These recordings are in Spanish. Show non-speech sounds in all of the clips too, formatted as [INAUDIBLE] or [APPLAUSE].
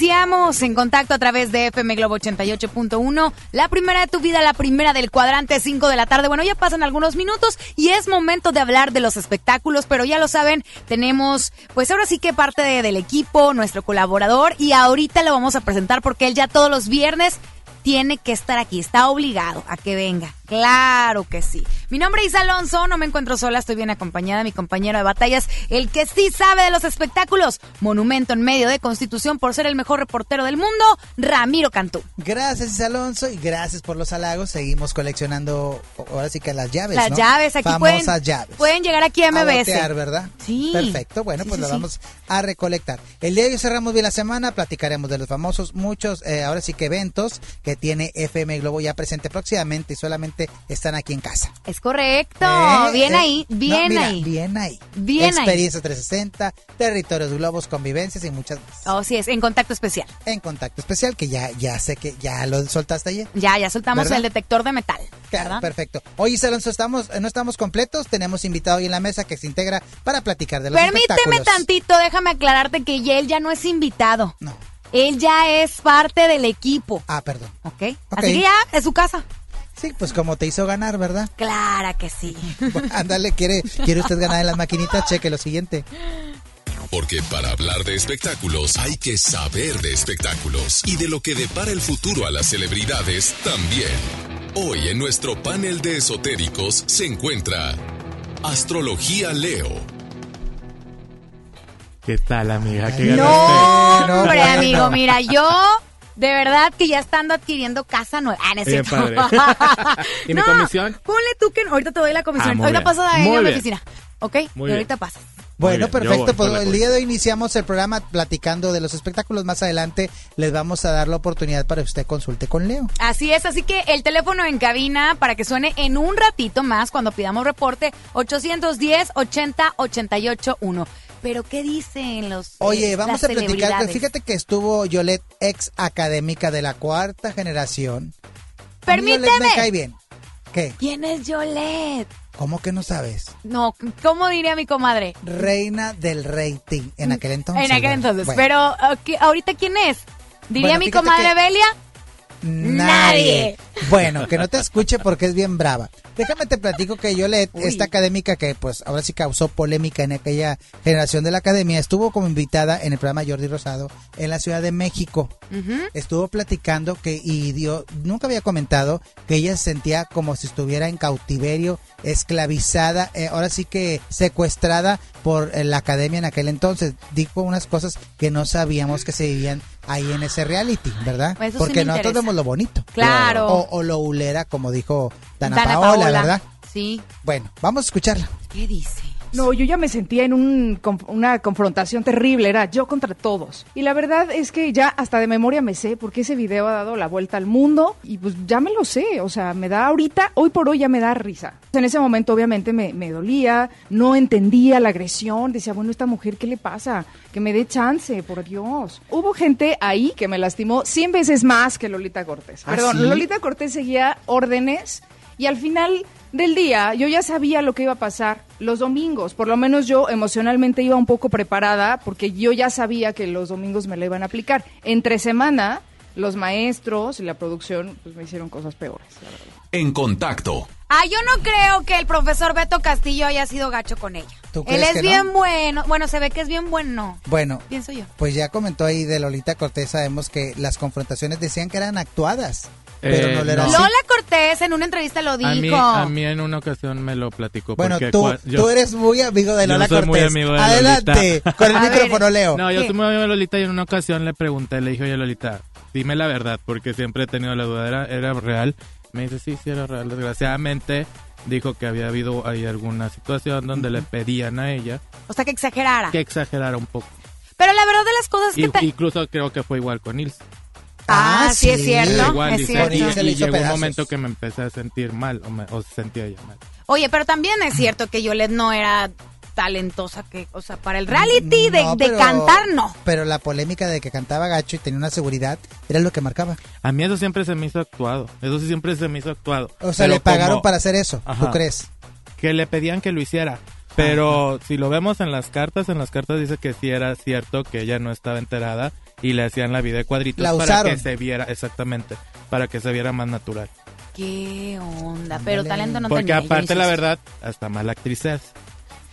iniciamos en contacto a través de FM Globo 88.1, la primera de tu vida, la primera del cuadrante 5 de la tarde. Bueno, ya pasan algunos minutos y es momento de hablar de los espectáculos, pero ya lo saben, tenemos pues ahora sí que parte de- del equipo, nuestro colaborador y ahorita lo vamos a presentar porque él ya todos los viernes tiene que estar aquí, está obligado a que venga. Claro que sí. Mi nombre es Alonso, no me encuentro sola, estoy bien acompañada de mi compañero de batallas, el que sí sabe de los espectáculos, monumento en medio de Constitución por ser el mejor reportero del mundo, Ramiro Cantú. Gracias, Alonso, y gracias por los halagos. Seguimos coleccionando, ahora sí que las llaves, Las ¿no? llaves, aquí Famosas pueden, llaves. pueden llegar aquí a A MBS. botear, ¿verdad? Sí. Perfecto, bueno, Sí, pues sí, la sí. vamos a recolectar. El día de hoy cerramos bien la semana, platicaremos de los famosos, muchos, eh, ahora sí que eventos que tiene FM Globo ya presente próximamente y solamente están aquí en casa. Es correcto, Eh, bien eh, ahí, bien no, mira, ahí. Bien ahí. Bien ahí. Experiencia 360, territorios globos, convivencias y muchas más. Oh, sí, es en contacto especial. En contacto especial, que ya, ya sé que ya lo soltaste ayer. Ya, ya soltamos ¿Verdad? el detector de metal. Claro, perfecto. Hoy, Isa Alonso, estamos, no estamos completos. Tenemos invitado hoy en la mesa que se integra para platicar de los Permíteme tantito, déjame aclararte que él ya no es invitado. No. Él ya es parte del equipo. Ah, perdón. ¿Ok? Ok. Así que ya, es su casa. Sí, pues como te hizo ganar, ¿verdad? Clara que sí. [LAUGHS] Ándale, ¿quiere, ¿quiere usted ganar en las maquinitas? Cheque lo siguiente. Porque para hablar de espectáculos hay que saber de espectáculos y de lo que depara el futuro a las celebridades también. Hoy en nuestro panel de esotéricos se encuentra Astrología Leo, ¿Qué tal, amiga? ¿Qué No, ganaste? No, hombre, amigo, mira, yo de verdad que ya estando adquiriendo casa nueva. Ah, no es Bien padre. [LAUGHS] ¿Y mi No, comisión? Ponle tú que ahorita te doy la comisión. Ah, muy ahorita bien. pasas ahí a mi bien. oficina. ¿Ok? Muy y ahorita bien. pasas. Bueno, perfecto. voy Pues la el día de hoy iniciamos el programa platicando de los espectáculos. Más adelante les vamos a dar la oportunidad para que usted consulte con Leo. Así es, así que el teléfono en cabina para que suene en un ratito más cuando pidamos reporte 810 80 88 1. Pero ¿qué dicen los Oye, eh, vamos las a platicar. celebridades? Fíjate que estuvo Yolette, ex académica de la cuarta generación. A mí Permíteme. Me cae bien. ¿Qué? ¿Quién es Yolette? ¿Cómo que no sabes? No, ¿cómo diría mi comadre? Reina del rating en aquel entonces. en aquel entonces. Bueno, Pero ok, ahorita ¿quién es? Diría Bueno, mi comadre Belia. Nadie. Bueno, que no te escuche porque es bien brava. Déjame te platico que Yolette, Uy. esta académica que pues ahora sí causó polémica en aquella generación de la academia, estuvo como invitada en el programa Jordi Rosado en la Ciudad de México. Estuvo platicando que y dio, nunca había comentado que ella se sentía como si estuviera en cautiverio, esclavizada, eh, ahora sí que secuestrada por eh, la academia en aquel entonces. Dijo unas cosas que no sabíamos que se vivían ahí en ese reality, ¿verdad? Eso sí Porque me nosotros vemos lo bonito. Claro. O, o lo ulera, como dijo Dana, Dana Paola, Paola. ¿verdad? Sí. Bueno, vamos a escucharla. ¿Qué dice? No, yo ya me sentía en un una confrontación terrible, era yo contra todos. Y la verdad es que ya hasta de memoria me sé, porque ese video ha dado la vuelta al mundo y pues ya me lo sé, o sea, me da ahorita, hoy por hoy ya me da risa. En ese momento obviamente me, me dolía, no entendía la agresión, decía, bueno, esta mujer, ¿qué le pasa? Que me dé chance, por Dios. Hubo gente ahí que me lastimó 100 veces más que Lolita Cortés. ¿Ah, Perdón, sí? Lolita Cortés seguía órdenes y al final del día yo ya sabía lo que iba a pasar los domingos. Por lo menos yo emocionalmente iba un poco preparada porque yo ya sabía que los domingos me la iban a aplicar. Entre semana, los maestros y la producción pues me hicieron cosas peores. la verdad. En contacto. Ah, yo no creo que el profesor Beto Castillo haya sido gacho con ella. ¿Tú Él crees es que bien no? bueno. Bueno, se ve que es bien bueno. Bueno, Pienso yo. pues ya comentó ahí de Lolita Cortés, sabemos que las confrontaciones decían que eran actuadas, pero Eh, no lo era no. así. Lola Cortés en una entrevista lo dijo. A mí, a mí en una ocasión me lo platicó. Bueno, tú, yo- tú eres muy amigo de yo Lola soy muy Cortés. amigo de Adelante, Lolita. con el A ver, micrófono, Leo. No, yo ¿Qué? soy muy amigo de Lolita y en una ocasión le pregunté, le dije, oye Lolita, dime la verdad, porque siempre he tenido la duda, ¿era, era real? Me dice, sí, sí, era real. Desgraciadamente dijo que había habido ahí alguna situación donde le pedían a ella O sea, que exagerara. que exagerara un poco. Pero la verdad de las cosas es Y, que... ta- incluso creo que fue igual con Nils. Ah, Ah, sí, es cierto. igual, es cierto. y, llegó un momento que me empecé a sentir mal, o, me, o se sentía ella mal. Oye, pero también es cierto que Yolette no era talentosa que, o sea, para el reality de, No, de pero- cantar no. Pero la polémica de que cantaba gacho y tenía una seguridad era lo que marcaba. A mí eso siempre se me hizo actuado. Eso sí siempre se me hizo actuado. O sea, Pero le pagaron como para hacer eso, ¿tú crees? Que le pedían que lo hiciera. Pero si lo vemos en las cartas, en las cartas dice que sí era cierto que ella no estaba enterada y le hacían la vida de cuadritos La para usaron. que se viera, exactamente, para que se viera más natural. Qué onda, pero talento no Porque tenía. aparte, la verdad, hasta mala actriz es.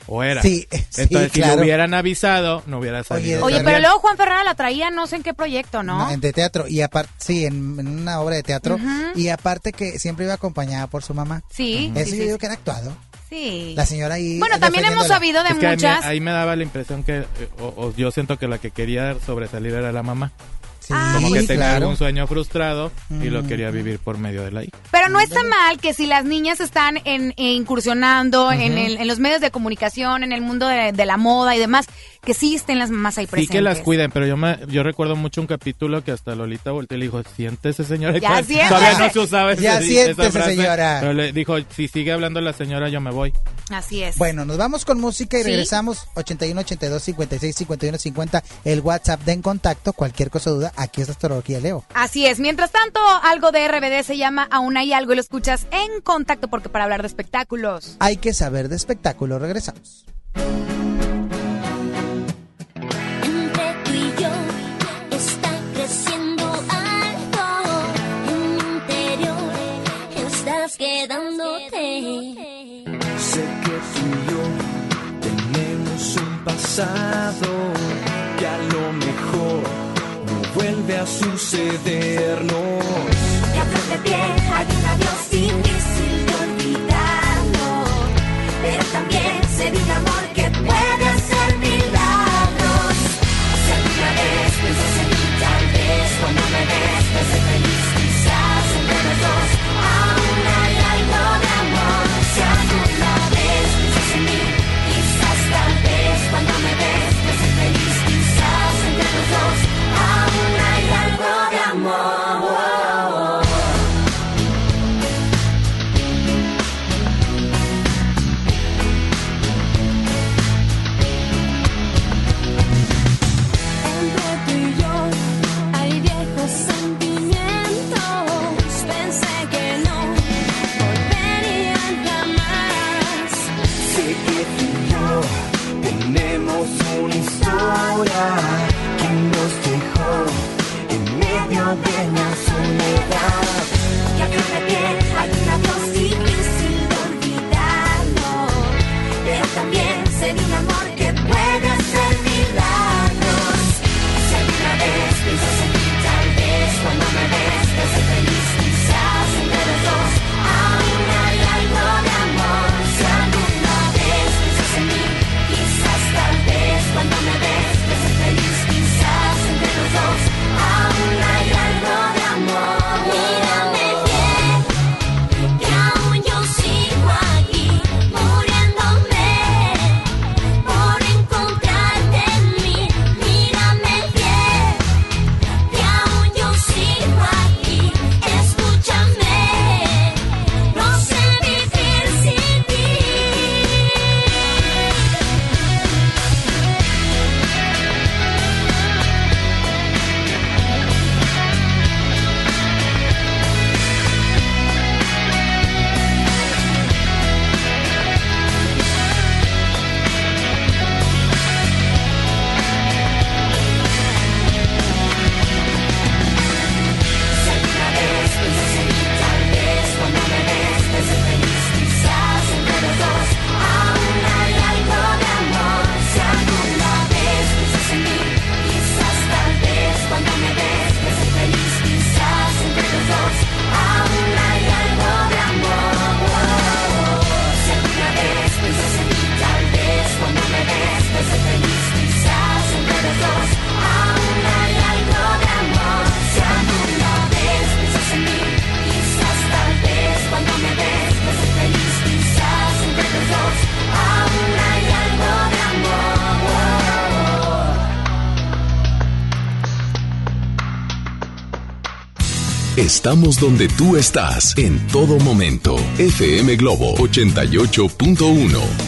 O era. Sí, [LAUGHS] sí, Entonces, si le hubieran avisado, no hubiera salido. Oye, pero luego Juan Ferrara la traía no sé en qué proyecto, ¿no? No, en de teatro. Y aparte, sí, en, en una obra de teatro. Y aparte que siempre iba acompañada por su mamá. Sí, Eso sí, yo sí, digo que era actuado. Sí. La señora ahí. Bueno, también hemos sabido de Es que muchas. ahí me daba la impresión que, eh, o, o yo siento que la que quería sobresalir era la mamá. Sí, Como que tenía claro. algún sueño frustrado y lo Mm. quería vivir por medio de la hija. Pero no está mal que si las niñas están en, eh, incursionando en, el- en los medios de comunicación, en el mundo de, de la moda y demás, que sí estén las mamás ahí Sí presentes. que las cuiden, pero yo me, yo recuerdo mucho un capítulo que hasta Lolita volteó y le dijo, siéntese señora. Ya, siéntese. Todavía no se usaba ese- Ya, siéntese, frase, señora. Pero le dijo, si sigue hablando la señora, yo me voy. Así es. Bueno, nos vamos con música y Sí. regresamos 81 82 56 51 50 el WhatsApp de en contacto cualquier cosa o duda aquí es astrología Leo. Así es. Mientras tanto, algo de RBD se llama Aún hay algo y lo escuchas en contacto porque para hablar de espectáculos. Hay que saber de espectáculo, regresamos. Pasado que a lo mejor no vuelve a sucedernos. De atrás de pie hay un adiós difícil de olvidarlo. Pero también se vive amor Estamos donde tú estás en todo momento. FM Globo 88.1.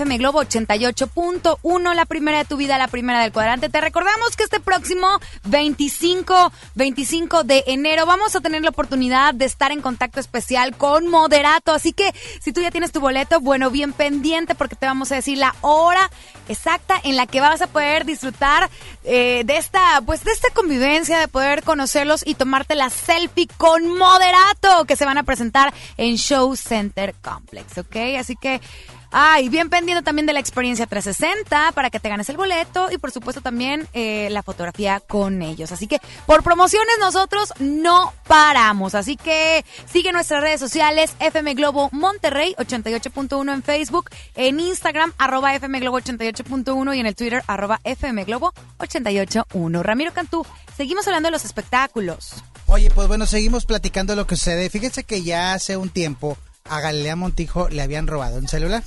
FM Globo 88.1, la primera de tu vida, la primera del cuadrante. Te recordamos que este próximo 25, 25 de enero vamos a tener la oportunidad de estar en contacto especial con Moderato. Así que si tú ya tienes tu boleto, bueno, bien pendiente porque te vamos a decir la hora exacta en la que vas a poder disfrutar eh, de esta, pues de esta convivencia, de poder conocerlos y tomarte la selfie con Moderato que se van a presentar en Show Center Complex, ¿ok? Así que Ay, bien pendiente también de la experiencia 360 para que te ganes el boleto y por supuesto también eh, la fotografía con ellos. Así que por promociones nosotros no paramos. Así que sigue nuestras redes sociales FM Globo Monterrey 88.1 en Facebook, en Instagram arroba FM Globo 88.1 y en el Twitter arroba FM Globo 88.1. Ramiro Cantú, seguimos hablando de los espectáculos. Oye, pues bueno, seguimos platicando lo que sucede. Fíjense que ya hace un tiempo a Galilea Montijo le habían robado un celular.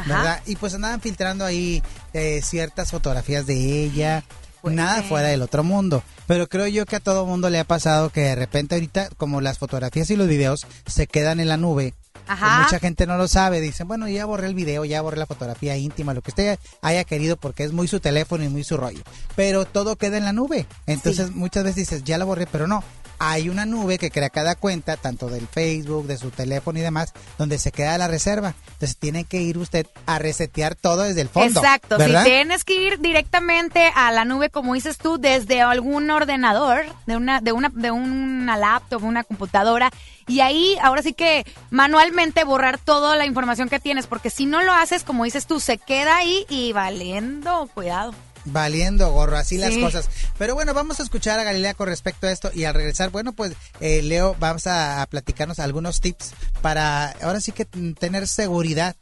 Ajá. ¿verdad? Y pues andaban filtrando ahí eh, ciertas fotografías de ella. Fuerte. Nada fuera del otro mundo. Pero creo yo que a todo mundo le ha pasado que de repente ahorita, como las fotografías y los videos se quedan en la nube, Ajá. pues mucha gente no lo sabe. Dicen, bueno, ya borré el video, ya borré la fotografía íntima, lo que usted haya querido, porque es muy su teléfono y muy su rollo. Pero todo queda en la nube. Entonces muchas veces dices, ya la borré, pero no. Hay una nube que crea cada cuenta, tanto del Facebook, de su teléfono y demás, donde se queda la reserva. Entonces tiene que ir usted a resetear todo desde el fondo. Exacto, ¿verdad? si tienes que ir directamente a la nube, como dices tú, desde algún ordenador, de una, de una, de una laptop, una computadora, y ahí ahora sí que manualmente borrar toda la información que tienes, porque si no lo haces, como dices tú, se queda ahí y valiendo, cuidado. Valiendo gorro, así las cosas. Pero bueno, vamos a escuchar a Galilea con respecto a esto y al regresar, bueno, pues eh, Leo, vamos a, a platicarnos algunos tips para ahora sí que mm, tener seguridad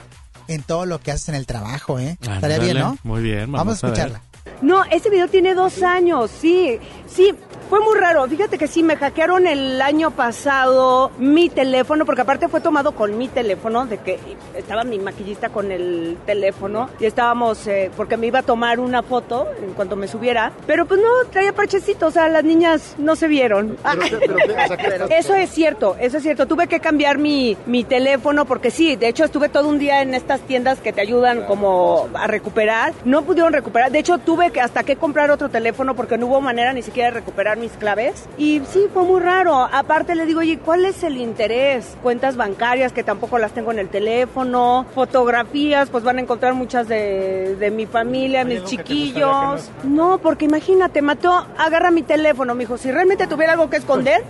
en todo lo que haces en el trabajo, ¿eh? Estaría bien, ¿no? Muy bien, Vamos, vamos, a escucharla. No, ese video tiene dos años, sí, sí, fue muy raro. Fíjate que sí, me hackearon el año pasado mi teléfono, porque aparte fue tomado con mi teléfono, de que estaba mi maquillista con el teléfono y estábamos, eh, porque me iba a tomar una foto en cuanto me subiera, pero pues no, traía parchecito, o sea, las niñas no se vieron. [LAUGHS] Eso es cierto, eso es cierto. Tuve que cambiar mi, mi teléfono porque sí, de hecho estuve todo un día en estas tiendas que te ayudan como a recuperar. No pudieron recuperar. De hecho tuve que hasta que comprar otro teléfono porque no hubo manera ni siquiera de recuperar mis claves. Y sí, fue muy raro. Aparte le digo, oye, ¿cuál es el interés? Cuentas bancarias que tampoco las tengo en el teléfono, fotografías, pues van a encontrar muchas de, de mi familia, mis chiquillos. No, porque imagínate, mató, agarra mi teléfono, me dijo, si realmente tuviera algo que esconder,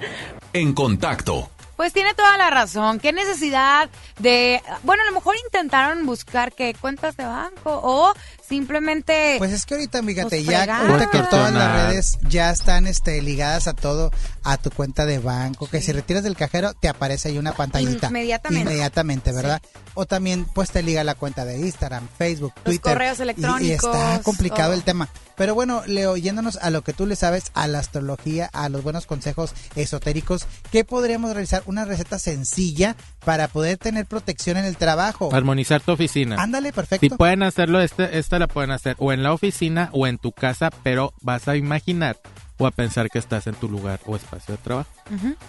En contacto. Pues tiene toda la razón. ¿Qué necesidad de... Bueno, a lo mejor intentaron buscar qué cuentas de banco o simplemente... Pues es que ahorita, fíjate, Pues ya ahorita que todas las redes ya están este, ligadas a todo, a tu cuenta de banco, que si retiras del cajero te aparece ahí una pantallita. Inmediatamente. Inmediatamente, ¿verdad? O también pues te liga la cuenta de Instagram, Facebook, Los Twitter. correos y- Y, electrónicos, está complicado el tema. Pero bueno, Leo, yéndonos a lo que tú le sabes, a la astrología, a los buenos consejos esotéricos, ¿qué podríamos realizar? Una receta sencilla para poder tener protección en el trabajo. Armonizar tu oficina. Ándale, Si perfecto. pueden hacerlo, este, esta la pueden hacer o en la oficina o en tu casa, pero vas a imaginar o a pensar que estás en tu lugar o espacio de trabajo.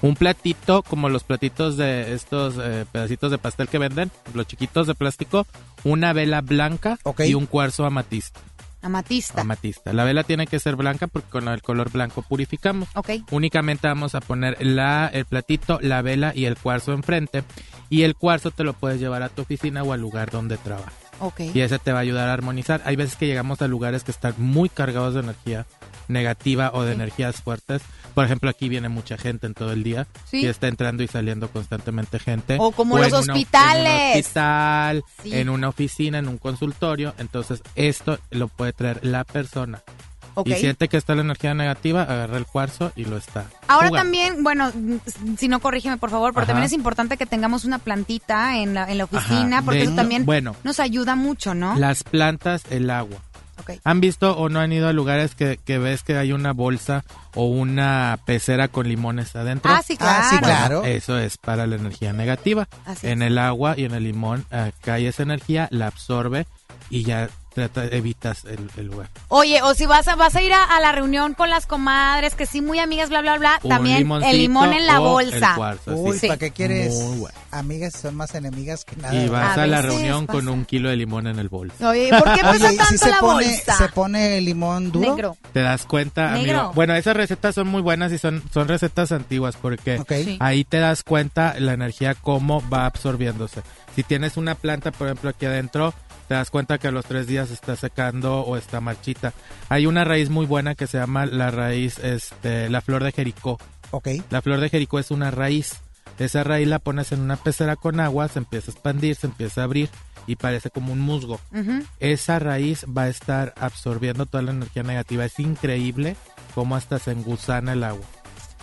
Un platito, como los platitos de estos eh, pedacitos de pastel que venden, los chiquitos de plástico, una vela blanca y un cuarzo amatista. Amatista. Amatista. La vela tiene que ser blanca porque con el color blanco purificamos. ok. Únicamente vamos a poner la, el platito, la vela y el cuarzo enfrente. Y el cuarzo te lo puedes llevar a tu oficina o al lugar donde trabajas. Y ese te va a ayudar a armonizar. Hay veces que llegamos a lugares que están muy cargados de energía negativa o de energías fuertes. Por ejemplo, aquí viene mucha gente en todo el día Sí. y está entrando y saliendo constantemente gente. O como en los una- en un hospitales. hospital, Sí. en una oficina, en un consultorio. Entonces, esto lo puede traer la persona. Y siente que está la energía negativa, agarra el cuarzo y lo está. Ahora jugando. también, bueno, si no corrígeme por favor, pero Ajá. también es importante que tengamos una plantita en la, en la oficina, Ajá. porque De eso también bueno. nos ayuda mucho, ¿no? Las plantas, el agua. ¿Han visto o no han ido a lugares que, que ves que hay una bolsa o una pecera con limones adentro? Ah, sí, claro. Ah, sí, claro. Eso es para la energía negativa. Así en es. el agua y en el limón eh, cae esa energía, la absorbe y ya trata, evitas el, el lugar. Oye, o si vas a, vas a ir a, a la reunión con las comadres, que sí, muy amigas, bla, bla, bla, Un también el limón en la bolsa. cuarzo, Uy, sí. ¿para qué quieres? Muy bueno. Amigas son más enemigas que nada. Y vas A a, la reunión con pasa. un kilo de limón en el bolso. Oye, ¿por qué pesa Oye, ¿y tanto si se la pone, bolsa? se pone limón duro? Negro. Te das cuenta, Negro. amigo. Bueno, esas recetas son muy buenas y son, son recetas antiguas porque. Sí. ahí te das cuenta la energía cómo va absorbiéndose. Si tienes una planta, por ejemplo, aquí adentro, te das cuenta que a los tres días está secando o está marchita. Hay una raíz muy buena que se llama la raíz, este, la flor de Jericó. Ok. La flor de Jericó es una raíz. Esa raíz la pones en una pecera con agua, se empieza a expandir, se empieza a abrir y parece como un musgo. Esa raíz va a estar absorbiendo toda la energía negativa. Es increíble cómo hasta se engusana el agua.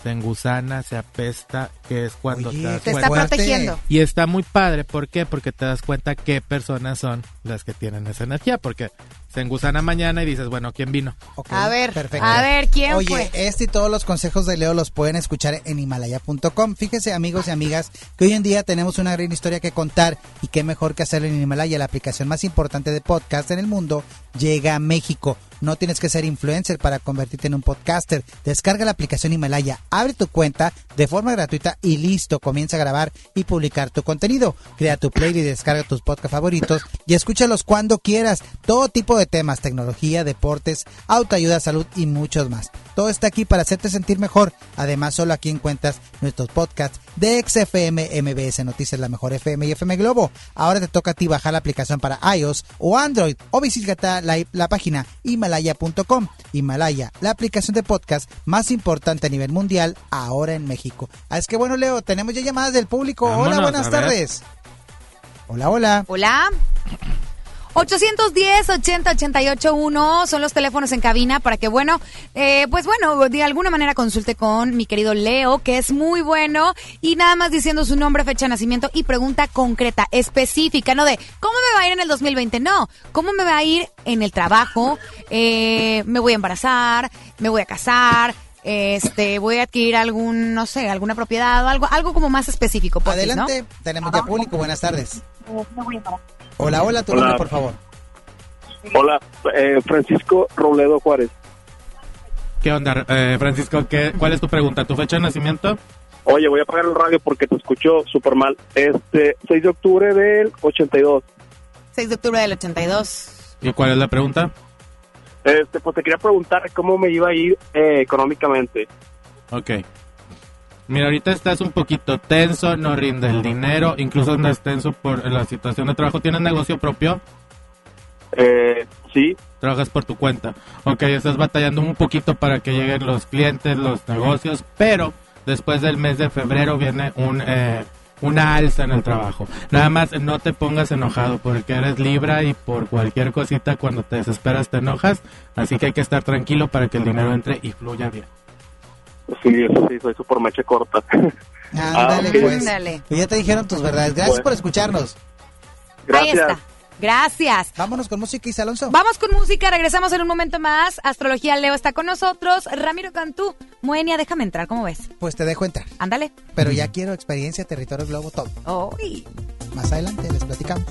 Se engusana, se apesta, que es cuando Oye, te das Te está cuenta. protegiendo. Y está muy padre, ¿por qué? Porque te das cuenta qué personas son las que tienen esa energía, porque se engusana mañana y dices, bueno, ¿quién vino? A ver, perfecto. a ver, ¿quién Oye, fue? este y todos los consejos de Leo los pueden escuchar en himalaya.com. Fíjense, amigos y amigas, que hoy en día tenemos una gran historia que contar y qué mejor que hacerlo en Himalaya, la aplicación más importante de podcast en el mundo, llega a México. No tienes que ser influencer para convertirte en un podcaster. Descarga la aplicación Himalaya, abre tu cuenta de forma gratuita y listo, comienza a grabar y publicar tu contenido. Crea tu playlist, descarga tus podcasts favoritos y escúchalos cuando quieras. Todo tipo de temas, tecnología, deportes, autoayuda, salud y muchos más. Todo está aquí para hacerte sentir mejor. Además, solo aquí encuentras nuestros podcasts de XFM, MBS Noticias, La Mejor FM y FM Globo. Ahora te toca a ti bajar la aplicación para iOS o Android o visita la, la página himalaya.com. Himalaya, la aplicación de podcast más importante a nivel mundial ahora en México. Ah, es que bueno, Leo, tenemos ya llamadas del público. hola, buenas tardes. Hola, hola. Hola. 810-80-881 son los teléfonos en cabina para que, bueno, eh, pues bueno, de alguna manera consulte con mi querido Leo, que es muy bueno, y nada más diciendo su nombre, fecha de nacimiento y pregunta concreta, específica, no de cómo me va a ir en el 2020, no, cómo me va a ir en el trabajo, eh, me voy a embarazar, me voy a casar, este, voy a adquirir algún, no sé, alguna propiedad o algo, algo como más específico. ¿no? Adelante, tenemos ya público. Buenas tardes. Hola, hola, tu nombre, Hola. por favor. Hola, eh, Francisco Robledo Juárez. ¿Qué onda, eh, Francisco? ¿Qué, ¿Cuál es tu pregunta? ¿Tu fecha de nacimiento? Oye, voy a apagar el radio porque te escucho súper mal. Este, 6 de octubre del 82. 6 de octubre del 82. ¿Y cuál es la pregunta? Este, pues te quería preguntar cómo me iba a ir eh, económicamente. Ok. Mira, ahorita estás un poquito tenso, no rinde el dinero, incluso andas tenso por la situación de trabajo. ¿Tienes negocio propio? Eh, sí, Trabajas por tu cuenta. Ok, estás batallando un poquito para que lleguen los clientes, los negocios, pero después del mes de febrero viene un, eh, una alza en el trabajo. Nada más no te pongas enojado porque eres libra y por cualquier cosita cuando te desesperas te enojas. Así que hay que estar tranquilo para que el dinero entre y fluya bien. Sí, sí, soy súper mecha corta. [LAUGHS] Ándale, ok. pues. Ándale. Pues Ya te dijeron tus verdades. Gracias Bueno. por escucharnos. Ahí Gracias. está. Gracias. Vámonos con música, Isa Alonso. Vamos con música, regresamos en un momento más. Astrología Leo está con nosotros. Ramiro Cantú, Moenia, déjame entrar, ¿cómo ves? Pues te dejo entrar. Ándale. Pero ya quiero experiencia, territorio globo, todo. Uy. Más adelante les platicamos.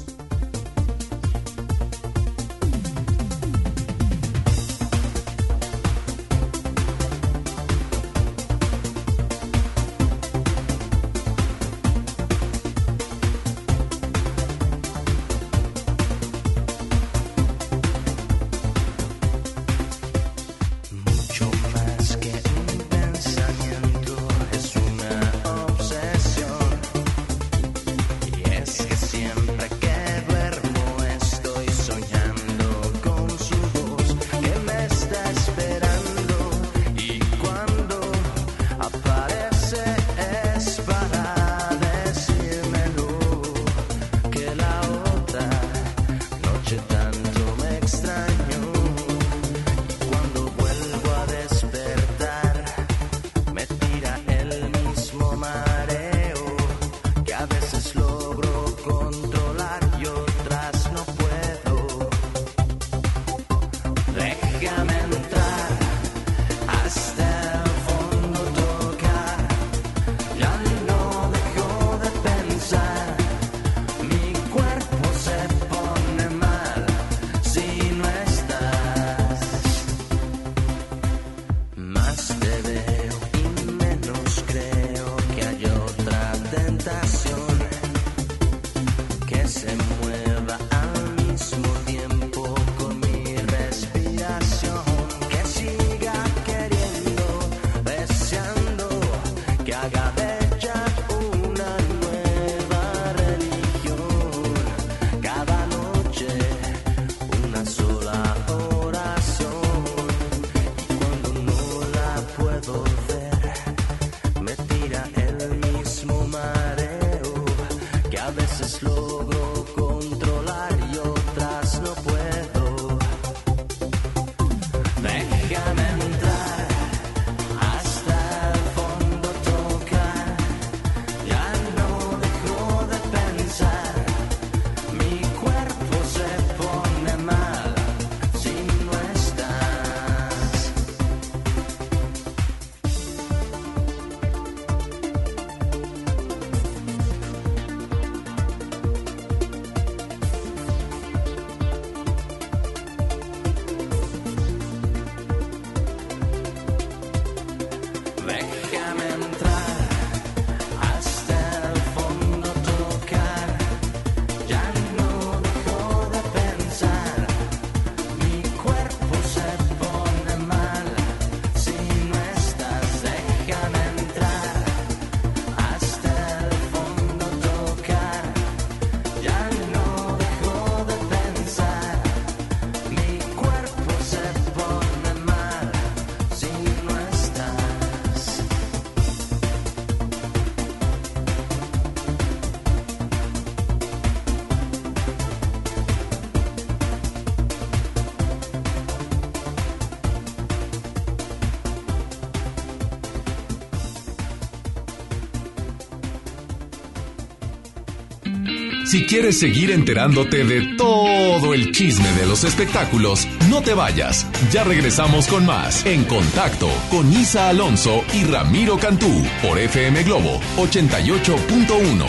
Si quieres seguir enterándote de todo el chisme de los espectáculos, no te vayas. Ya regresamos con más En Contacto con Isa Alonso y Ramiro Cantú por FM Globo 88.1.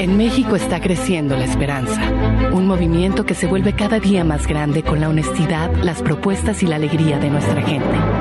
En México está creciendo la esperanza, un movimiento que se vuelve cada día más grande con la honestidad, las propuestas y la alegría de nuestra gente.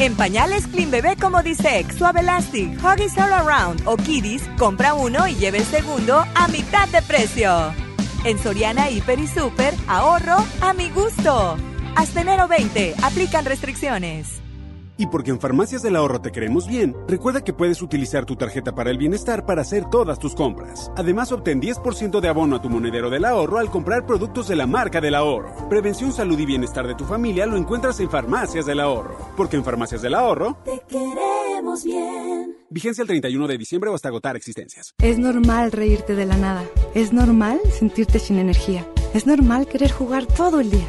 En pañales Clean Bebé como Disex, Suave Elastic, Huggies All Around o Kiddies, compra uno y lleve el segundo a mitad de precio. En Soriana Hiper y Super, ahorro a mi gusto. Hasta enero 20, aplican restricciones. Y porque en Farmacias del Ahorro te queremos bien, recuerda que puedes utilizar tu tarjeta para el bienestar para hacer todas tus compras. Además, obtén 10% de abono a tu monedero del ahorro al comprar productos de la marca del ahorro. Prevención, salud y bienestar de tu familia lo encuentras en Farmacias del Ahorro. Porque en Farmacias del Ahorro, Te queremos bien. vigencia el 31 de diciembre o hasta agotar existencias. Es normal reírte de la nada. Es normal sentirte sin energía. Es normal querer jugar todo el día.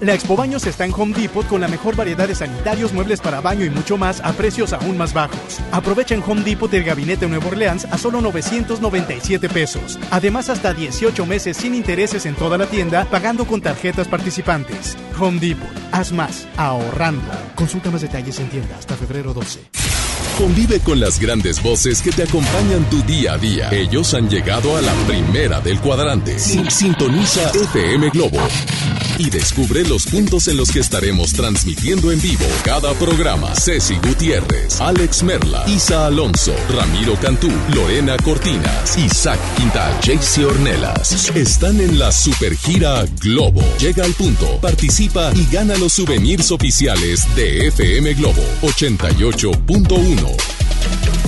La Expo Baños está en Home Depot con la mejor variedad de sanitarios, muebles para baño y mucho más a precios aún más bajos. Aprovecha en Home Depot el gabinete Nuevo Orleans a solo 997 pesos. Además, hasta 18 meses sin intereses en toda la tienda, pagando con tarjetas participantes. Home Depot, haz más, ahorrando. Consulta más detalles en tienda hasta febrero 12. Convive con las grandes voces que te acompañan tu día a día. Ellos han llegado a la primera del cuadrante. Sin- Sintoniza FM Globo y descubre los puntos en los que estaremos transmitiendo en vivo cada programa. Ceci Gutiérrez, Alex Merla, Isa Alonso, Ramiro Cantú, Lorena Cortinas, Isaac Quintal, JC Ornelas. Están en la supergira Globo. Llega al punto, participa y gana los souvenirs oficiales de FM Globo 88.1.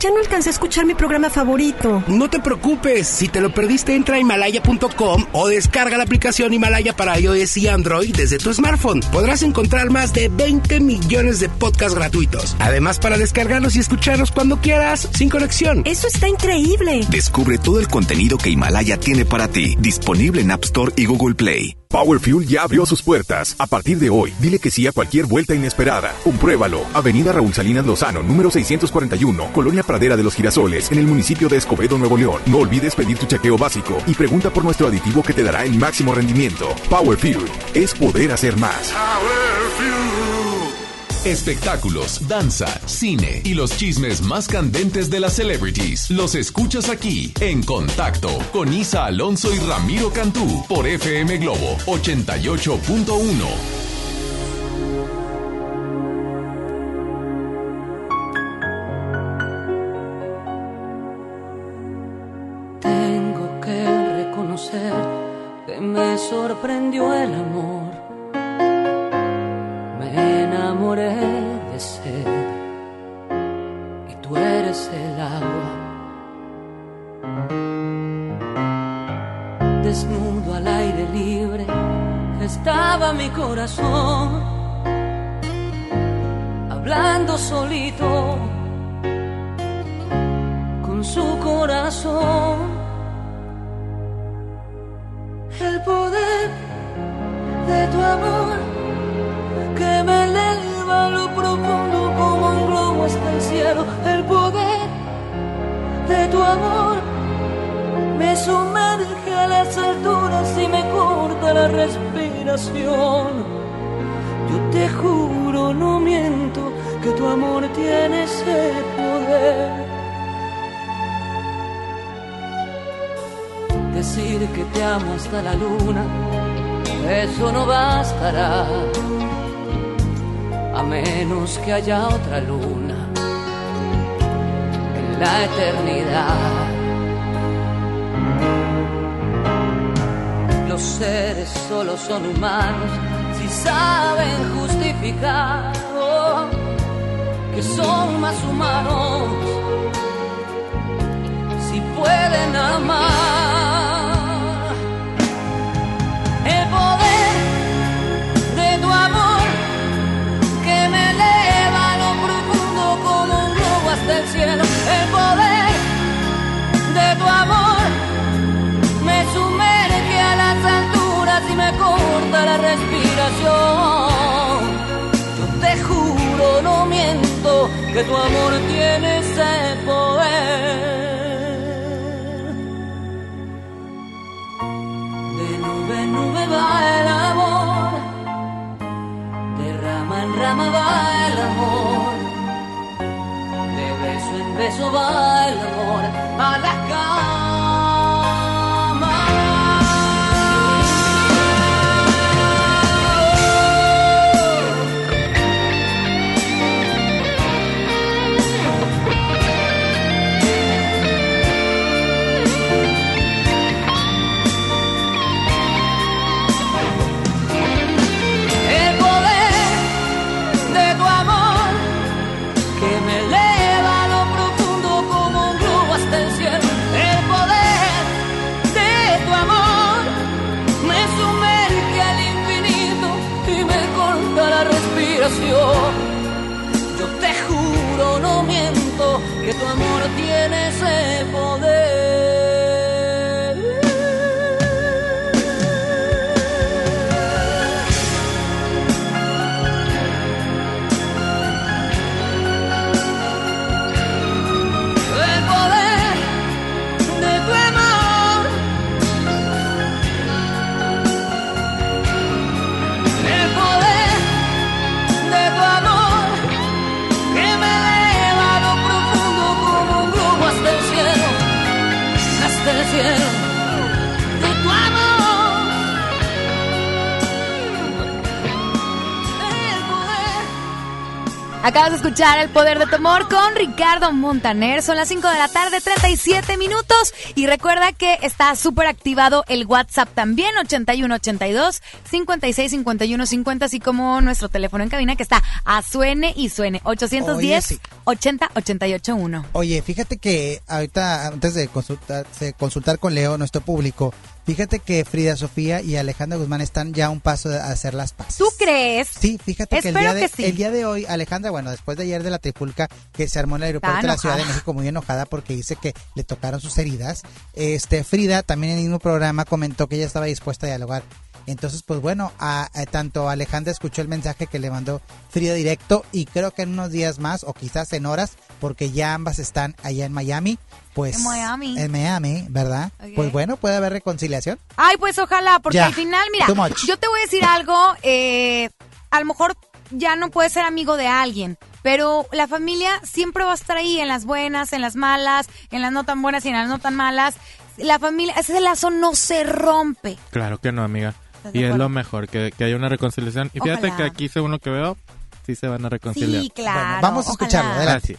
Ya no alcancé a escuchar mi programa favorito. No te preocupes, si te lo perdiste entra a himalaya.com o descarga la aplicación Himalaya para iOS y Android desde tu smartphone. Podrás encontrar más de 20 millones de podcasts gratuitos. Además para descargarlos y escucharlos cuando quieras, sin conexión. Eso está increíble. Descubre todo el contenido que Himalaya tiene para ti, disponible en App Store y Google Play. Power Fuel ya abrió sus puertas. A partir de hoy, dile que sí a cualquier vuelta inesperada. Compruébalo. Avenida Raúl Salinas Lozano, número 641, Colonia Pradera de los Girasoles, en el municipio de Escobedo, Nuevo León. No olvides pedir tu chequeo básico y pregunta por nuestro aditivo que te dará el máximo rendimiento. Power Fuel es poder hacer más. Espectáculos, danza, cine y los chismes más candentes de las celebrities. Los escuchas aquí en Contacto con Isa Alonso y Ramiro Cantú por FM Globo 88.1. que me sorprendió el amor. Me enamoré de sed y tú eres el agua. Desnudo al aire libre estaba mi corazón, hablando solito con su corazón. de tu amor que me eleva a lo profundo como un globo hasta el cielo. El poder de tu amor me sumerge a las alturas y me corta la respiración. Yo te juro, no miento, que tu amor tiene ese poder. Decir que te amo hasta la luna eso no bastará. A menos que haya otra luna en la eternidad. Los seres solo son humanos si saben justificar oh, que son más humanos, si pueden amar. Que tu amor tiene ese poder. De nube en nube va el amor, de rama en rama va el amor, de beso en beso va el amor Acabas de escuchar El Poder de tu Amor con Ricardo Montaner. Son las 5 de la tarde, 37 minutos. Y recuerda que está súper activado el WhatsApp también, 8182 56 51 50, así como nuestro teléfono en cabina que está a suene y suene, 810 Oye, sí. 80 88 1. Oye, fíjate que ahorita, antes de consultar, de consultar con Leo, nuestro público, fíjate que Frida Sofía y Alejandra Guzmán están ya a un paso de hacer las paces. ¿Tú crees? Sí, fíjate que el día, de, sí. el día de hoy, Alejandra, bueno, después de ayer de la tripulca que se armó en el aeropuerto Está de la Ciudad de. México, muy enojada porque dice que le tocaron sus heridas, este Frida también en el mismo programa comentó que ella estaba dispuesta a dialogar. Entonces, pues bueno, a, a- tanto Alejandra escuchó el mensaje que le mandó Frida directo y creo que en unos días más o quizás en horas, porque ya ambas están allá en Miami, pues En Miami. en Miami, ¿verdad? Pues bueno, puede haber reconciliación. Ay, pues ojalá, porque Ya. al final, mira, yo te voy a decir algo, eh, a lo mejor ya no puedes ser amigo de alguien, pero la familia siempre va a estar ahí, en las buenas, en las malas, en las no tan buenas y en las no tan malas. La familia, ese lazo no se rompe. Claro que no, amiga. ¿Estás de Y es lo mejor, que, que haya una reconciliación. Y fíjate Ojalá. que aquí, según lo que veo, sí se van a reconciliar. Sí, claro. Bueno, vamos a escucharlo, ojalá. adelante.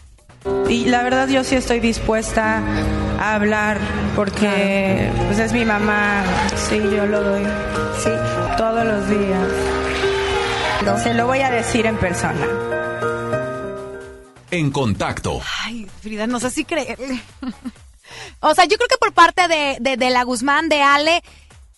Y la verdad yo sí estoy dispuesta a hablar porque pues es mi mamá, sí, yo lo doy, sí, todos los días. Se lo voy a decir en persona. En contacto. Ay, Frida, no sé si creerle. [LAUGHS] o sea, yo creo que por parte de, de, de la Guzmán, de Ale,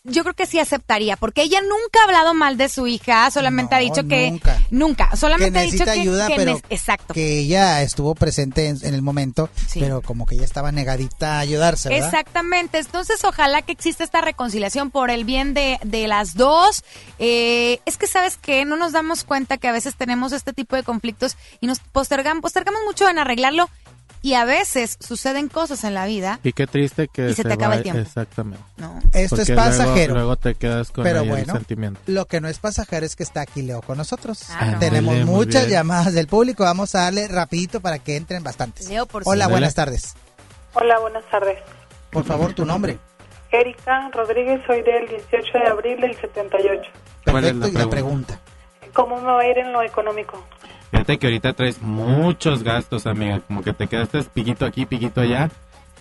yo creo que sí aceptaría, porque ella nunca ha hablado mal de su hija, solamente No, ha dicho que... nunca. Nunca, solamente que ha dicho que... ayuda, que pero exacto. que ella estuvo presente en, en el momento, Sí. pero como que ella estaba negadita a ayudarse, ¿verdad? Exactamente, entonces ojalá que exista esta reconciliación por el bien de, de las dos. Eh, es que sabes que no nos damos cuenta que a veces tenemos este tipo de conflictos y nos postergamos, postergamos mucho en arreglarlo Y a veces suceden cosas en la vida. Y qué triste que Y se te acaba va- el tiempo. Exactamente. No. Esto Porque es pasajero. Luego, luego te quedas con Pero ahí el bueno, sentimiento. lo que no es pasajero es que está aquí Leo con nosotros. Claro. Tenemos Ándale, muy muchas llamadas del público. Vamos a darle rapidito para que entren bastantes. Leo, por Hola, sí. buenas tardes. Hola, buenas tardes. Por favor, tu nombre. Erika Rodríguez, soy del 18 de abril del 78. ¿Cuál es Perfecto, y la pregunta. ¿Cómo me va a ir en lo económico? Fíjate que ahorita traes muchos gastos, amiga. Como que te quedaste piquito aquí, piquito allá.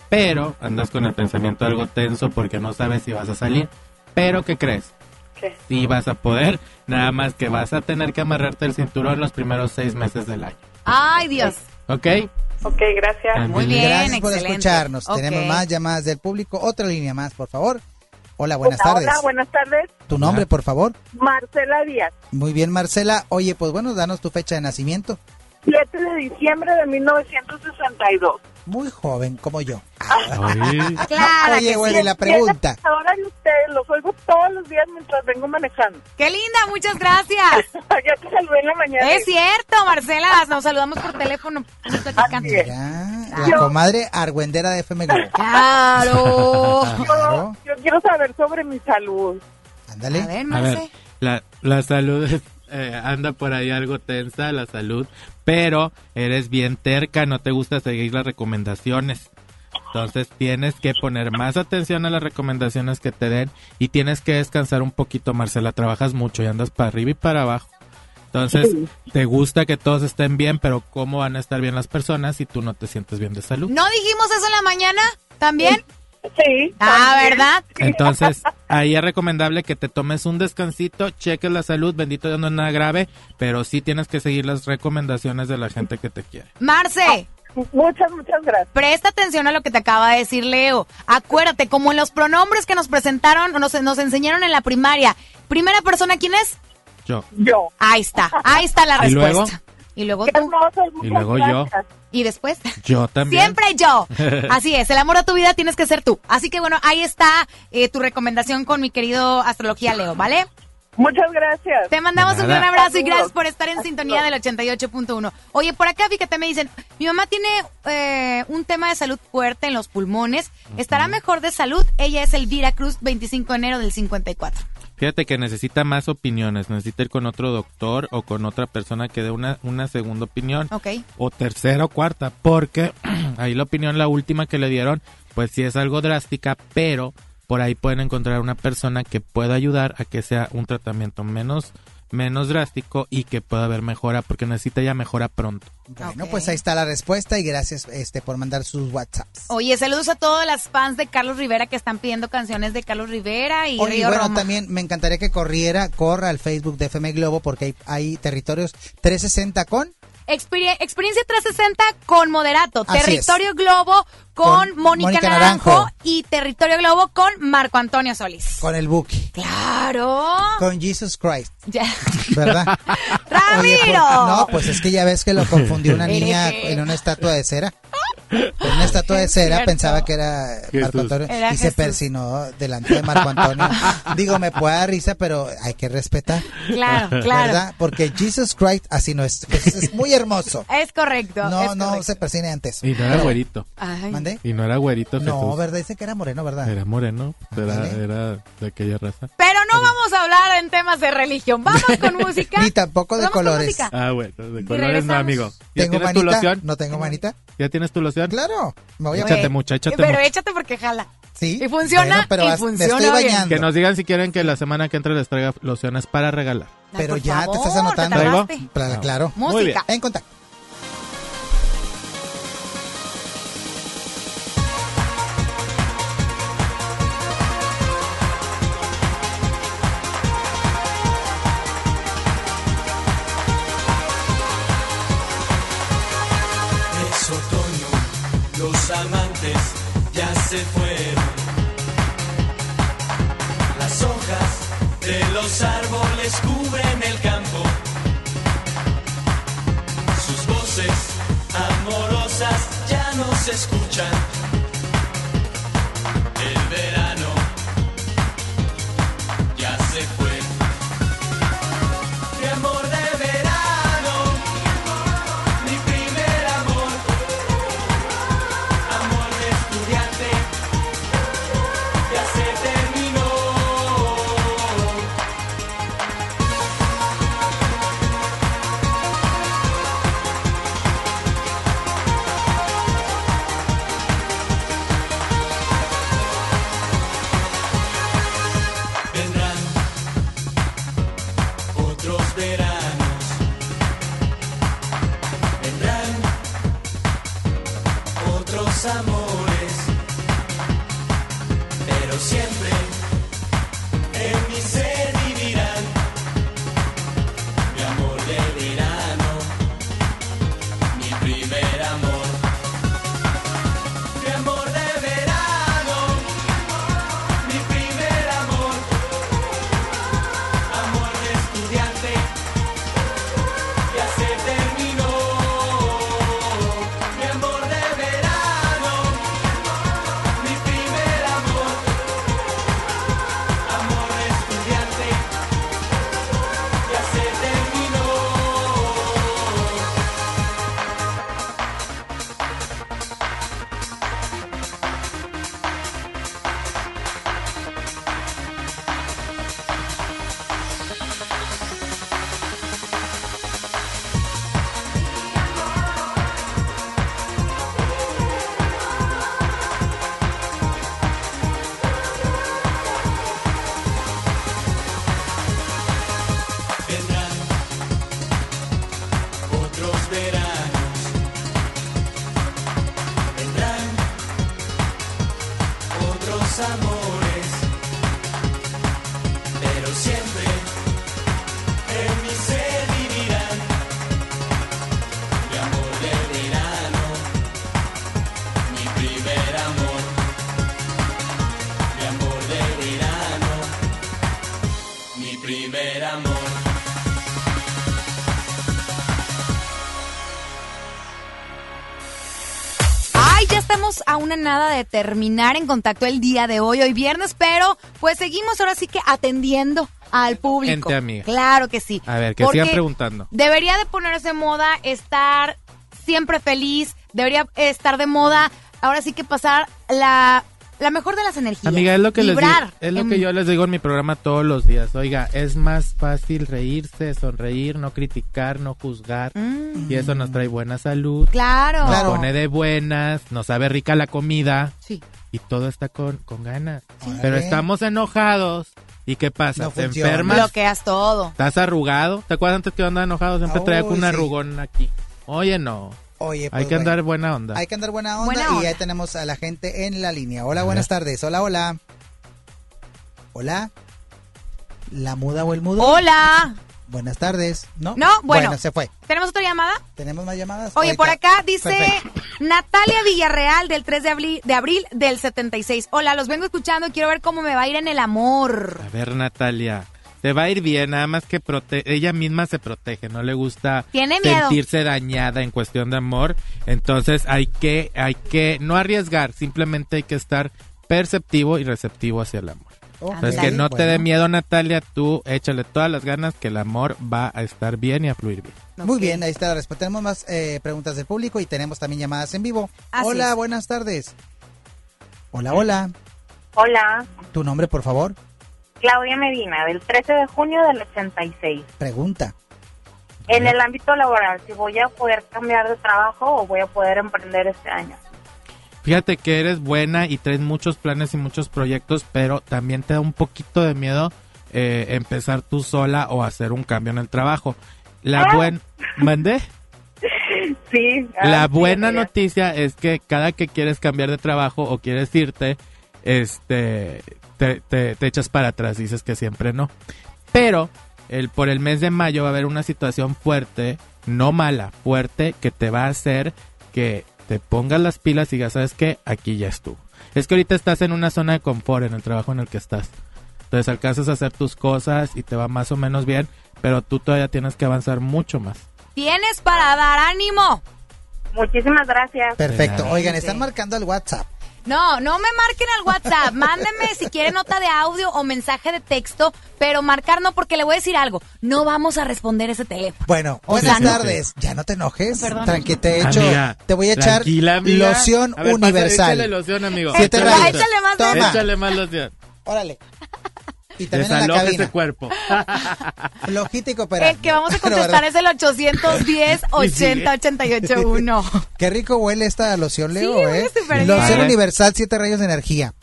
Pero andas con el pensamiento algo tenso porque no sabes si vas a salir. Pero, ¿qué crees? ¿Qué? Sí vas a poder. Nada más que vas a tener que amarrarte el cinturón los primeros seis meses del año. Ay, Dios. ¿Ok? Ok, gracias. Muy bien, Gracias por excelente. escucharnos. Tenemos más llamadas del público. Otra línea más, por favor. Hola, buenas Hola, tardes. Hola, buenas tardes. Tu nombre, por favor. Marcela Díaz, Muy bien, Marcela. Oye, pues bueno, danos tu fecha de nacimiento. 7 de diciembre de 1962. Muy joven, como yo. [LAUGHS] Claro Oye, que bueno, sí. y la pregunta. Ahora de ustedes, los oigo todos los días mientras vengo manejando. Qué linda, muchas gracias. [LAUGHS] ya te saludé en la mañana. Es cierto, Marcela, nos saludamos por teléfono. Ya, la comadre argüendera de FM Globo. Claro. [LAUGHS] Claro. Yo quiero saber sobre mi salud. Ándale. A ver, A Marce. ver, la, la salud es, eh, anda por ahí algo tensa, la salud, pero eres bien terca, no te gusta seguir las recomendaciones. Entonces tienes que poner más atención a las recomendaciones que te den y tienes que descansar un poquito, Marcela. Trabajas mucho y andas para arriba y para abajo. Entonces, te gusta que todos estén bien, pero ¿cómo van a estar bien las personas si tú no te sientes bien de salud? ¿No dijimos eso en la mañana? ¿También? Sí. Ah, ¿verdad? Entonces, ahí es recomendable que te tomes un descansito, cheques la salud, bendito Dios no es nada grave, pero sí tienes que seguir las recomendaciones de la gente que te quiere. Marce. Muchas, muchas gracias. Presta atención a lo que te acaba de decir Leo. Acuérdate, como en los pronombres que nos presentaron o nos, nos enseñaron en la primaria. Primera persona, ¿quién es? Yo. Yo. Ahí está, ahí está la ¿Y luego? respuesta. Y luego Qué tú. hermoso, Y luego yo. Y después. Yo también. Siempre yo. [LAUGHS] Así es, el amor de tu vida tienes que ser tú. Así que bueno, ahí está eh, tu recomendación con mi querido Astrología Leo, ¿vale? Muchas gracias. Te mandamos un gran abrazo y gracias por estar en sintonía del 88.1. Oye, por acá fíjate, me dicen, mi mamá tiene eh, un tema de salud fuerte en los pulmones. ¿Estará mejor de salud? Ella es Elvira Cruz, 25 de enero del 54. Fíjate que necesita más opiniones, necesita ir con otro doctor o con otra persona que dé una, una segunda opinión. Ok. O tercera o cuarta, porque [CLEARS THROAT] ahí la opinión, la última que le dieron, pues sí es algo drástica, pero por ahí pueden encontrar una persona que pueda ayudar a que sea un tratamiento menos, menos drástico y que pueda haber mejora, porque necesita ya mejora pronto. Bueno, pues ahí está la respuesta y gracias este por mandar sus WhatsApps. Oye, saludos a todas las fans de Carlos Rivera que están pidiendo canciones de Carlos Rivera y Oye, Río bueno, Roma. también me encantaría que corriera, corra al Facebook de FM Globo porque hay, hay territorios 360 con Experie- experiencia 360 con Moderato, Así Territorio Globo con, Con Mónica, Naranjo, Naranjo. y Territorio Globo con Marco Antonio Solís. con el Buki, Claro. con Jesus Christ, Ya. ¿verdad? [LAUGHS] ¡Ramiro! por- no, pues es que ya ves que lo confundió una niña en una estatua de cera. En una estatua de cera pensaba que era Jesús. Marco Antonio Era y se persinó delante de Marco Antonio. [LAUGHS] Digo, me puede dar risa, pero hay que respetar. Claro, claro. ¿Verdad? Porque Jesus Christ así no es. Es, es muy hermoso. [LAUGHS] Es correcto. No, es no correcto. se persine antes. Y no era güerito. Ay. ¿Mandé? Y no era güerito No. ¿verdad? Dice que era moreno, ¿verdad? Era moreno, era, Ándale. era de aquella raza. Pero no vamos a hablar en temas de religión. Vamos [LAUGHS] con música. Ni tampoco de colores. Ah, bueno, de colores no, amigo. ¿Ya ¿Tengo tienes tu manita? loción? ¿No tengo manita? ¿Ya tienes tu loción? Claro. Me voy a Échate mucha, échate Pero mucha. échate porque jala. Sí. Y funciona, Bueno, pero y vas- me funciona estoy bien. bañando. Que nos digan si quieren que la semana que entre les traiga lociones para regalar. Ay, Pero por ya te favor, estás anotando. te ¿Traigo? tardaste. Claro, No. claro. Muy bien. Música. En contacto. Se fueron. Las hojas de los árboles cubren el campo. Sus voces amorosas ya no se escuchan. Nada de terminar en contacto el día de hoy, hoy viernes, pero pues seguimos ahora sí que atendiendo al público. Gente amiga. Claro que sí. A ver, que Porque sigan preguntando. Debería de ponerse de moda estar siempre feliz, debería estar de moda, ahora sí que pasar la, la mejor de las energías. Amiga, es lo que les digo, es lo en- que yo les digo en mi programa todos los días. Oiga, es más fácil reírse, sonreír, no criticar, no juzgar. Y eso nos trae buena salud. Mm. Claro. Nos Claro. pone de buenas, nos sabe rica la comida. Sí. Y todo está con, con ganas. Sí. Pero estamos enojados. ¿Y qué pasa? No ¿Te funciona. enfermas? Bloqueas todo. ¿Estás arrugado? ¿Te acuerdas antes que yo andaba enojado? Siempre traía Uy, un sí. arrugón aquí. Oye, no. Oye, Hay pues, que andar bueno. buena onda. Hay que andar buena onda Buena y onda. ahí tenemos a la gente en la línea. Hola, buenas tardes. Hola, hola. Hola. ¿La muda o el mudo? Hola. Buenas tardes. ¿No? No, bueno. se fue. ¿Tenemos otra llamada? ¿Tenemos más llamadas? Oye, Ahorita. por acá dice Perfecto. Natalia Villarreal del 3 de abril, de abril del 76. Hola, los vengo escuchando y quiero ver cómo me va a ir en el amor. A ver, Natalia. Te va a ir bien, nada más que prote ella misma se protege, no le gusta Tiene miedo. sentirse dañada en cuestión de amor. Entonces hay que, hay que no arriesgar, simplemente hay que estar perceptivo y receptivo hacia el amor. Ok, Entonces que no te dé miedo, Natalia, tú échale todas las ganas que el amor va a estar bien y a fluir bien. Muy bien, ahí está la respuesta. Tenemos más eh, preguntas del público y tenemos también llamadas en vivo. Así hola, es. buenas tardes. Hola, hola. Hola, ¿Tu nombre, por favor? Claudia Medina, del 13 de junio del 86. Pregunta. En el ámbito laboral, si voy a poder cambiar de trabajo o voy a poder emprender este año. Fíjate que eres buena y traes muchos planes y muchos proyectos, pero también te da un poquito de miedo eh, empezar tú sola o hacer un cambio en el trabajo. La Ah. [LAUGHS] buena... ¿Mandé? Sí. La ah, sí, buena noticia es que cada que quieres cambiar de trabajo o quieres irte, este, te, te- te echas para atrás, dices que siempre no. Pero el, por el mes de mayo va a haber una situación fuerte, no mala, fuerte, que te va a hacer que te pongas las pilas y ya sabes que aquí ya estuvo. Es que ahorita estás en una zona de confort en el trabajo en el que estás. Entonces alcanzas a hacer tus cosas y te va más o menos bien, pero tú todavía tienes que avanzar mucho más. Tienes para dar ánimo. Muchísimas gracias. Perfecto. Oigan, están marcando el WhatsApp. No, no me marquen al WhatsApp. [LAUGHS] Mándenme si quieren nota de audio o mensaje de texto, pero marcar no porque le voy a decir algo. No vamos a responder ese teléfono. Bueno, O buenas sea, no. tardes. Ya no te enojes. Perdón. Tranqui, te he hecho, Amiga, te voy a echar loción A ver, universal. échale loción, amigo. Siete Échale. Échale más de Toma. Échale más loción. Órale. Y también en la Desaloja cabina. ese cuerpo. [LAUGHS] Flojita y cooperante. El que vamos a contestar es el 810 80 881. Qué rico huele esta loción, Leo, Sí, ¿eh? Loción universal, siete rayos de energía.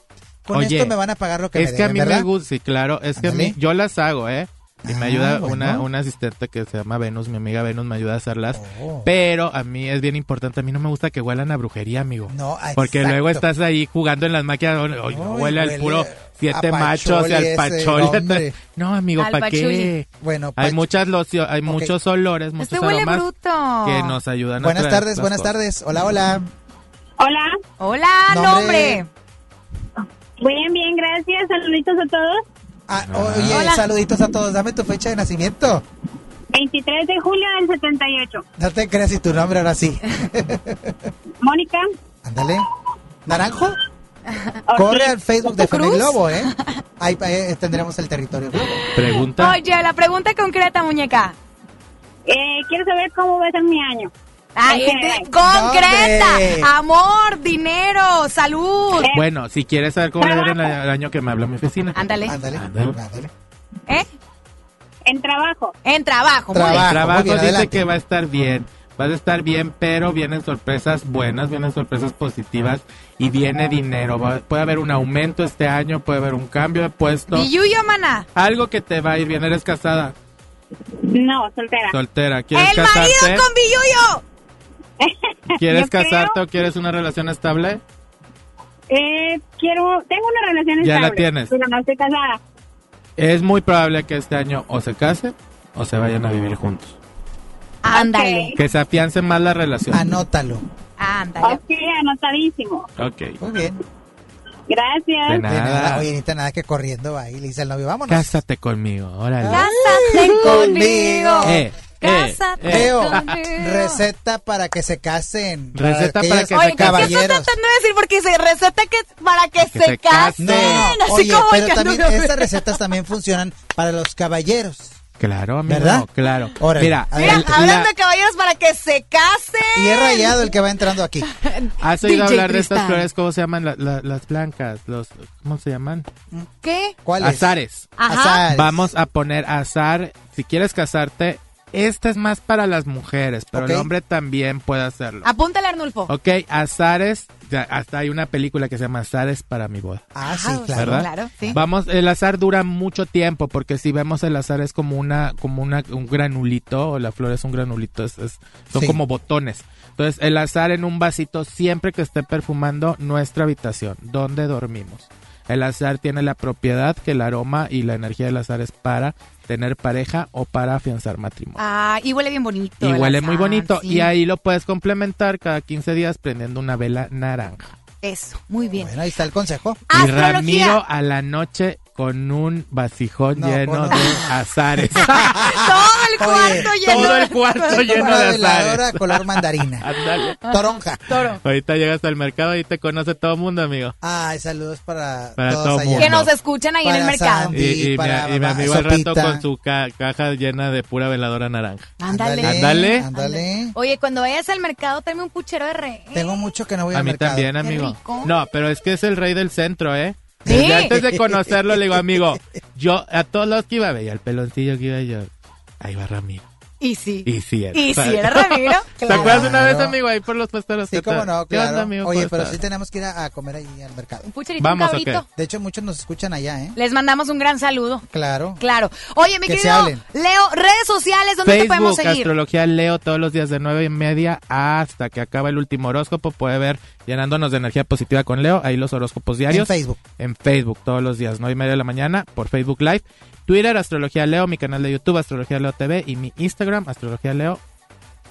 Con Oye, esto me van a pagar lo que es me que a deben, mí ¿verdad? me gusta, sí, claro, es que a mí, yo las hago, ¿eh? Y me Ah, ayuda bueno. una, una asistente que se llama Venus, mi amiga Venus me ayuda a hacerlas. Oh. Pero a mí es bien importante, a mí no me gusta que huelan a brujería, amigo. No, ah, Porque exacto. luego estás ahí jugando en las máquinas, oye, Ay, huele al huele puro a siete machos y al hombre. [LAUGHS] No, amigo, ¿para qué? Bueno, Hay muchas locio- hay muchos olores, muchos Este huele aromas bruto. que nos ayudan a Buenas traer tardes, buenas cosas. tardes. Hola, hola. Hola, Hola, Nombre. nombre. bien, bien, gracias. Saluditos a todos. Ah, oye, Hola. saluditos a todos. Dame tu fecha de nacimiento. 23 de julio del 78. No te creas y tu nombre ahora sí. [LAUGHS] Mónica. Ándale. ¿Naranjo? Corre al Facebook de. FM Globo, ¿eh? [LAUGHS] Ahí eh, tendremos el territorio Globo. Pregunta. Oye, la pregunta concreta, muñeca. Eh, quiero saber cómo va a ser mi año. De- general. concreta. ¡Hombre! Amor, dinero, salud. Bueno, si quieres saber cómo le va el año que me habló a mi oficina. Ándale. Ándale. ¿Eh? En trabajo. En trabajo. muy Trabajo. bien. Trabajo bien, dice adelante. que va a estar bien. Va a estar bien, pero vienen sorpresas buenas, vienen sorpresas positivas y viene dinero. Va- puede haber un aumento este año, puede haber un cambio de puesto. Billuyo, mana. Algo que te va a ir bien. ¿Eres casada? No, soltera. ¿Soltera? ¿Quieres El casarte? marido con Billuyo. [LAUGHS] ¿Quieres creo- casarte o quieres una relación estable? Eh, quiero, tengo una relación Ya la estable, tienes. pero no estoy casada. Es muy probable que este año o se casen o se vayan a vivir juntos. Ándale. Que se afiance más la relación. Anótalo. Ándale. Ok, anotadísimo. Ok. Muy bien. Gracias. De De nada. nada, oye, nada que corriendo va y le dice al novio, vámonos. Cásate conmigo, órale. Cásate [LAUGHS] conmigo. Eh, Cásate eh. Leo, conmigo. [LAUGHS] receta para que se casen. Receta para que se Oye, ¿qué estás caballeros. tratando de decir? Porque se receta que para que, se, se casen. No, Así oye, como pero también no- estas recetas también funcionan para los caballeros. Claro, amigo, ¿Verdad? claro. Órale, Mira, Mira, hablan la- de caballeros para que se casen. Y es rayado el que va entrando aquí. [LAUGHS] ¿has oído DJ hablar de estas flores? ¿Cómo se llaman? La- la- las blancas, los, ¿cómo se llaman? ¿Qué? ¿Cuáles? Azares. Ajá. Azares. Vamos a poner azar. Si quieres casarte, esta es más para las mujeres, pero el hombre también puede hacerlo. Apúntale, Arnulfo. Ok, azares, ya, hasta hay una película que se llama Azares para mi boda. Ah, sí, claro. ¿Verdad? Claro, sí. Vamos, el azar dura mucho tiempo porque si vemos el azar es como una, como una, un granulito o la flor es un granulito, es, es- son Sí. como botones. Entonces el azar en un vasito siempre que esté perfumando nuestra habitación, donde dormimos. El azar tiene la propiedad que el aroma y la energía del azar es para tener pareja o para afianzar matrimonio. Ah, y huele bien bonito. y el huele muy bonito sí. y ahí lo puedes complementar cada 15 días prendiendo una vela naranja. Eso, muy bien. Bueno, ahí está el consejo. Y Astrología. Ramiro a la noche con un vasijón No, lleno con de azares. [LAUGHS] Todo el cuarto Oye, lleno todo de- el cuarto lleno Una de veladora azares. color mandarina. [LAUGHS] Toronja. Toro. Ahorita llegas al mercado y te conoce todo el mundo, amigo. Ay, saludos para, Para todos todo allá. mundo. Que nos escuchen ahí en el mercado. Sandy. Y, y mi, para y mi mamá, amigo al rato con su ca- caja llena de pura veladora naranja. Ándale. Ándale. Ándale. Oye, cuando vayas al mercado, tráeme un puchero de re. Tengo mucho que no voy A al mí mercado. también, Qué amigo. rico. No, pero es que es el rey del centro, ¿eh? Desde antes de conocerlo, le digo, amigo, yo a todos los que iba, veía el peloncillo que iba yo. Ahí va Ramiro. Y sí. Y sí era. Y sí era Ramiro. [LAUGHS] ¿Te Claro. acuerdas una vez, amigo, ahí por los pasteros? Sí, ¿Qué cómo no, ¿Qué onda, claro. amigo? Oye, ¿Cómo pero estás? sí tenemos que ir a, a comer ahí al mercado. Un pucherito, Vamos, un ¿o cabrito. De hecho, muchos nos escuchan allá, ¿eh? Les mandamos un gran saludo. Claro. Claro. Oye, mi Que querido. Leo, redes sociales, ¿dónde te podemos seguir? Astrología Leo, todos los días de nueve y media hasta que acaba el último horóscopo. Puede ver llenándonos de energía positiva con Leo. Ahí los horóscopos diarios. En Facebook. En Facebook, todos los días, nueve y media de la mañana, por Facebook Live. Twitter, Astrología Leo, mi canal de YouTube, Astrología Leo TV y mi Instagram, Astrología Leo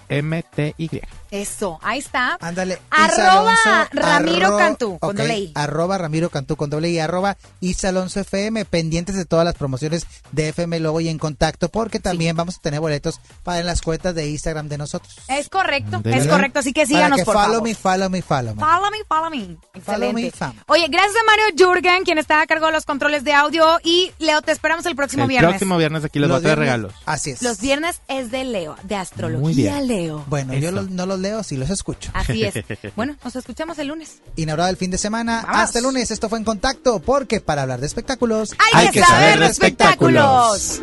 MTY. Eso, ahí está. Ándale. Arroba Alonso, Ramiro arro- Cantú, con doble I. Arroba Ramiro Cantú con doble I. Arroba Isa Alonso FM. Pendientes de todas las promociones de FM Logo y en contacto porque también vamos a tener boletos para las cuentas de Instagram de nosotros. Es correcto, ¿De es verdad? correcto. Así que Para síganos, que por follow favor. me, follow me, follow me. Follow me, follow me. Follow Excelente. me, fam. Oye, gracias a Mario Jurgen, quien está a cargo de los controles de audio. Y Leo, te esperamos el próximo El viernes. próximo viernes aquí les voy a Los traer regalos. Así es. Los viernes es de Leo, de astrología Muy bien. Leo. Bueno, yo no los leo, sí los escucho. Así es. [LAUGHS] Bueno, nos escuchamos el lunes. Inaugurado el fin de semana. Vamos. Hasta el lunes. Esto fue en contacto porque para hablar de espectáculos Hay, que, saber de espectáculos.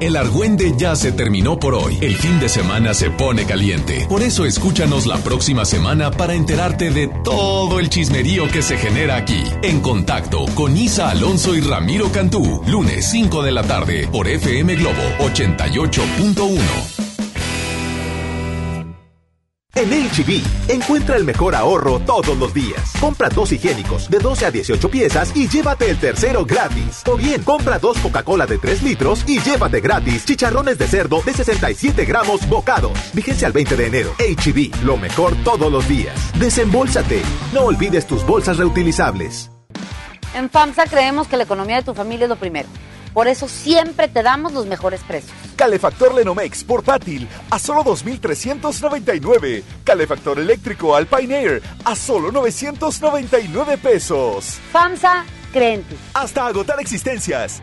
El argüende ya se terminó por hoy. El fin de semana se pone caliente. Por eso escúchanos la próxima semana para enterarte de todo el chismerío que se genera aquí. En contacto con Isa Alonso y Ramiro Cantú. Lunes 5 de la tarde por FM Globo 88.1. En HB, encuentra el mejor ahorro todos los días. Compra dos higiénicos de 12 a 18 piezas y llévate el tercero gratis. O bien, compra dos Coca-Cola de 3 litros y llévate gratis chicharrones de cerdo de 67 gramos bocados. Vigencia al 20 de enero. HB, lo mejor todos los días. Desembolsate. No olvides tus bolsas reutilizables. En FAMSA creemos que la economía de tu familia es lo primero. Por eso siempre te damos los mejores precios. Calefactor Lenomex portátil a solo 2.399. Calefactor eléctrico Alpine Air a solo 999 pesos. FAMSA cree en ti. Hasta agotar existencias.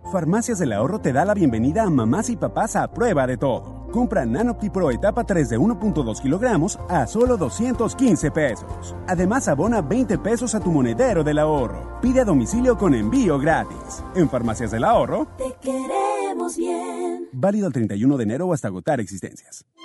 Farmacias del Ahorro te da la bienvenida a mamás y papás a prueba de todo. Compra Nanopti Pro etapa 3 de 1.2 kilogramos a solo 215 pesos. Además, abona 20 pesos a tu monedero del ahorro. Pide a domicilio con envío gratis. En Farmacias del Ahorro, Te queremos bien. válido el 31 de enero hasta agotar existencias.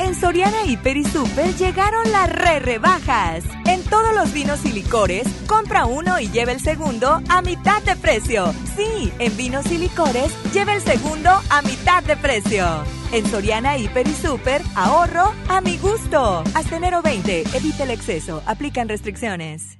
En Soriana Hiper y Super llegaron las re rebajas. En todos los vinos y licores, compra uno y lleva el segundo a mitad de precio. Sí, en vinos y licores, lleva el segundo a mitad de precio. En Soriana Hiper y Super, ahorro a mi gusto. Hasta enero 20, evita el exceso, aplican restricciones.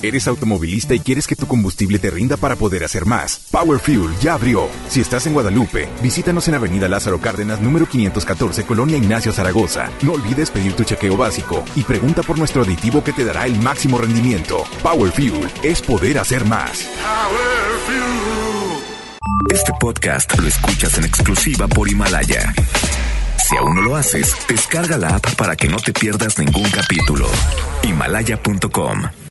¿Eres automovilista y quieres que tu combustible te rinda para poder hacer más? Power Fuel ya abrió. Si estás en Guadalupe, visítanos en Avenida Lázaro Cárdenas, número 514, Colonia Ignacio Zaragoza. No olvides pedir tu chequeo básico y pregunta por nuestro aditivo que te dará el máximo rendimiento. Power Fuel es poder hacer más. Este podcast lo escuchas en exclusiva por Himalaya. Si aún no lo haces, descarga la app para que no te pierdas ningún capítulo. Himalaya.com